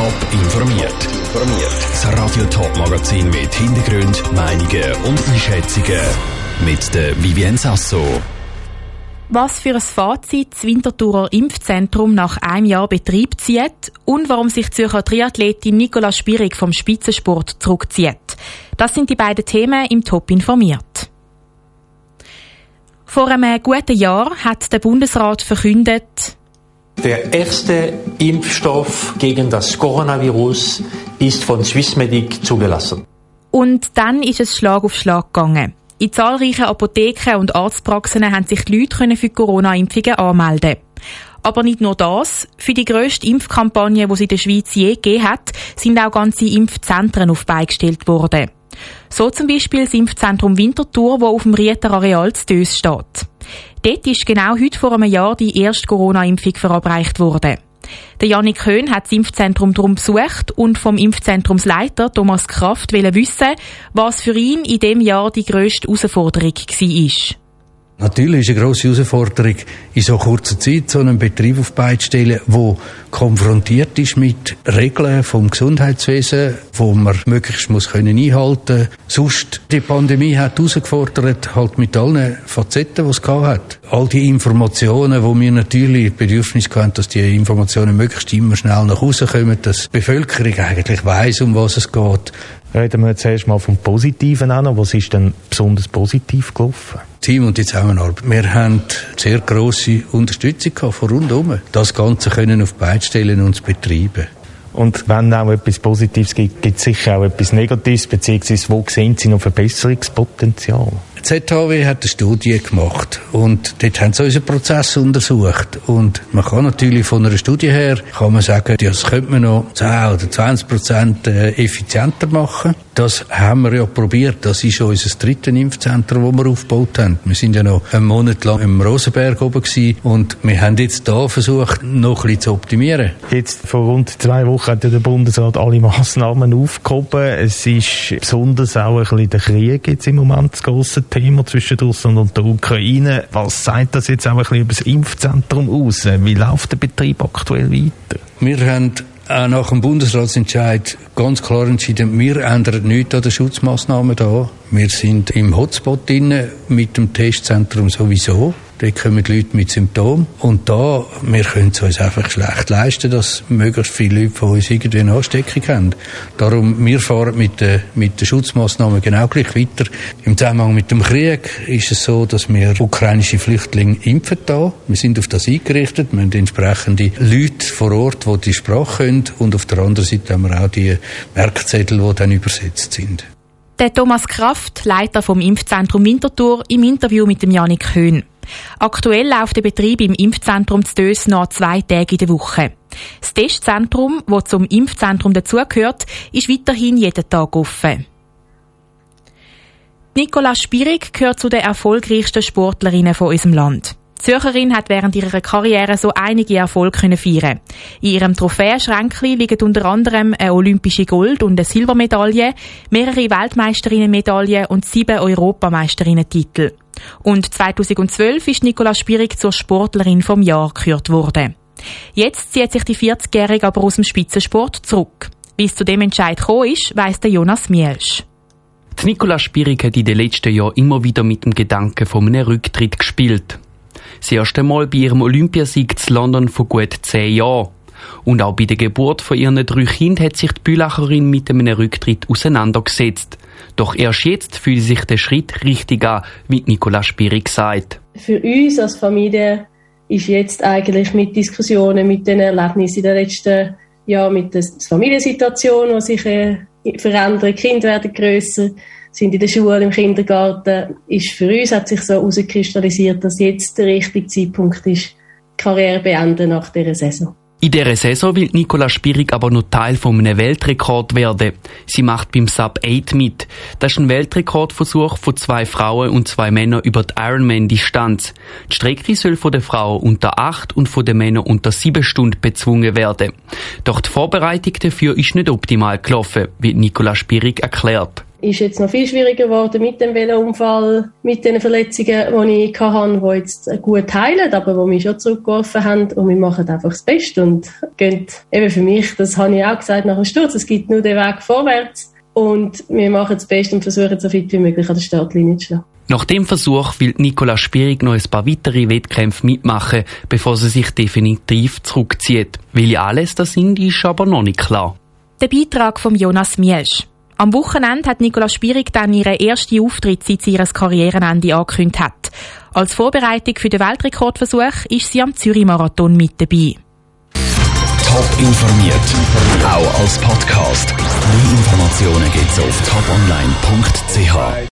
Top informiert. Das Radio Top Magazin mit Hintergrund, Meinungen und Einschätzungen mit der Vivien Sasso. Was für ein Fazit das Winterthurer Impfzentrum nach einem Jahr Betrieb zieht und warum sich Zürcher Triathletin Nicola Spierig vom Spitzensport zurückzieht. Das sind die beiden Themen im Top informiert. Vor einem guten Jahr hat der Bundesrat verkündet, der erste Impfstoff gegen das Coronavirus ist von Swissmedic zugelassen. Und dann ist es Schlag auf Schlag gegangen. In zahlreichen Apotheken und Arztpraxen haben sich die Leute für Corona-Impfungen anmelden. Aber nicht nur das. Für die grösste Impfkampagne, die es in der Schweiz je gegeben hat, sind auch ganze Impfzentren auf beigestellt worden. So zum Beispiel das Impfzentrum Winterthur, wo auf dem Rieter Areal zu Dös steht. Dort ist genau heute vor einem Jahr die erste Corona-Impfung verabreicht worden. Der Janik Köhn hat das Impfzentrum darum besucht und vom Impfzentrumsleiter Thomas Kraft wissen, was für ihn in dem Jahr die grösste Herausforderung war. Natürlich ist eine grosse Herausforderung, in so kurzer Zeit so einen Betrieb auf Beine stellen, der konfrontiert ist mit Regeln vom Gesundheitswesen, wo man möglichst muss können einhalten. Sonst die Pandemie hat herausgefordert, halt mit allen Facetten, die es hat. All die Informationen, wo wir natürlich Bedürfnis haben, dass die Informationen möglichst immer schnell nach Hause kommen, dass die Bevölkerung eigentlich weiß, um was es geht. Reden wir jetzt erstmal vom Positiven an. Was ist denn besonders positiv gelaufen? Team und die Zusammenarbeit. Wir haben sehr grosse Unterstützung von rundum. Das Ganze können auf beide stellen und betreiben. Und wenn auch etwas Positives gibt, gibt es sicher auch etwas Negatives, beziehungsweise wo sehen Sie noch Verbesserungspotenzial? ZHW hat eine Studie gemacht und dort haben sie unseren Prozess untersucht. Und man kann natürlich von einer Studie her, kann man sagen, das könnte man noch 10 oder 20 Prozent äh, effizienter machen. Das haben wir ja probiert. Das ist unser drittes Impfzentrum, das wir aufgebaut haben. Wir sind ja noch einen Monat lang im Rosenberg oben gewesen und wir haben jetzt da versucht, noch ein bisschen zu optimieren. Jetzt vor rund zwei Wochen hat ja der Bundesrat alle Massnahmen aufgehoben. Es ist besonders auch ein bisschen der Krieg jetzt im Moment das grosse Thema zwischen Russland und der Ukraine. Was sagt das jetzt auch ein bisschen über das Impfzentrum aus? Wie läuft der Betrieb aktuell weiter? Wir haben nach dem Bundesratsentscheid ganz klar entschieden, wir ändern nichts an den Schutzmaßnahmen da. Wir sind im Hotspot drin mit dem Testzentrum sowieso. Dort kommen die Leute mit Symptomen. Und da, wir können es uns einfach schlecht leisten, dass möglichst viele Leute von uns irgendwie eine Ansteckung haben. Darum, wir fahren mit den, mit den Schutzmaßnahmen genau gleich weiter. Im Zusammenhang mit dem Krieg ist es so, dass wir ukrainische Flüchtlinge impfen da. Wir sind auf das eingerichtet. Wir haben entsprechende Leute vor Ort, die die Sprache können. Und auf der anderen Seite haben wir auch die Merkzettel, die dann übersetzt sind. Der Thomas Kraft, Leiter vom Impfzentrum Winterthur, im Interview mit dem Janik Höhn. Aktuell läuft der Betrieb im Impfzentrum zu Dös noch zwei Tage in der Woche. Das Testzentrum, das zum Impfzentrum dazugehört, ist weiterhin jeden Tag offen. Nicola Spierig gehört zu den erfolgreichsten Sportlerinnen von unserem Land. Die Zürcherin hat während ihrer Karriere so einige Erfolge feiern. In ihrem Trophäenschränkchen liegen unter anderem eine olympische Gold- und eine Silbermedaille, mehrere Weltmeisterinnenmedaillen und sieben Europameisterinnen-Titel. Und 2012 ist Nicola Spierig zur Sportlerin vom Jahr gekürt worden. Jetzt zieht sich die 40-Jährige aber aus dem Spitzensport zurück. Wie es zu dem Entscheid gekommen ist, weiss der Jonas Mielsch. Nicola Spierig hat in den letzten Jahren immer wieder mit dem Gedanken von einem Rücktritt gespielt. Das erste Mal bei ihrem Olympiasieg zu London vor gut zehn Jahren. Und auch bei der Geburt von ihren drei Kindern hat sich die Bülacherin mit einem Rücktritt auseinandergesetzt. Doch erst jetzt fühlt sich der Schritt richtig an, wie Nicola Spiri sagt. Für uns als Familie ist jetzt eigentlich mit Diskussionen, mit den Erlebnissen den letzten Jahren, mit der Familiensituation, die sich äh, verändert, Kinder werden grösser, sind in der Schule, im Kindergarten, ist für uns hat sich so herauskristallisiert, dass jetzt der richtige Zeitpunkt ist, die Karriere beenden nach dieser Saison. In dieser Saison will Nicola Spierig aber noch Teil von einem Weltrekord werden. Sie macht beim Sub 8 mit. Das ist ein Weltrekordversuch von zwei Frauen und zwei Männern über die Ironman-Distanz. Die Strecke soll von den Frauen unter 8 und von den Männern unter 7 Stunden bezwungen werden. Doch die Vorbereitung dafür ist nicht optimal gelaufen, wie Nicola Spierig erklärt. Ist jetzt noch viel schwieriger geworden mit dem Velounfall, mit den Verletzungen, die ich hatte, die jetzt gut heilen, aber die mich schon zurückgeworfen haben. Und wir machen einfach das Beste und gehen eben für mich, das habe ich auch gesagt nach dem Sturz, es gibt nur den Weg vorwärts. Und wir machen das Beste und versuchen so fit wie möglich an der Startlinie zu stehen. Nach dem Versuch will Nicola Spierig noch ein paar weitere Wettkämpfe mitmachen, bevor sie sich definitiv zurückzieht. Welche alles das sind, ist aber noch nicht klar. Der Beitrag von Jonas Miesch. Am Wochenende hat Nicola Spierig dann ihren ersten Auftritt seit sie ihres Karrierenende angekündigt hat. Als Vorbereitung für den Weltrekordversuch ist sie am Zürich-Marathon mit dabei. Top informiert, auch als Podcast. Mehr Informationen gibt's auf toponline.ch.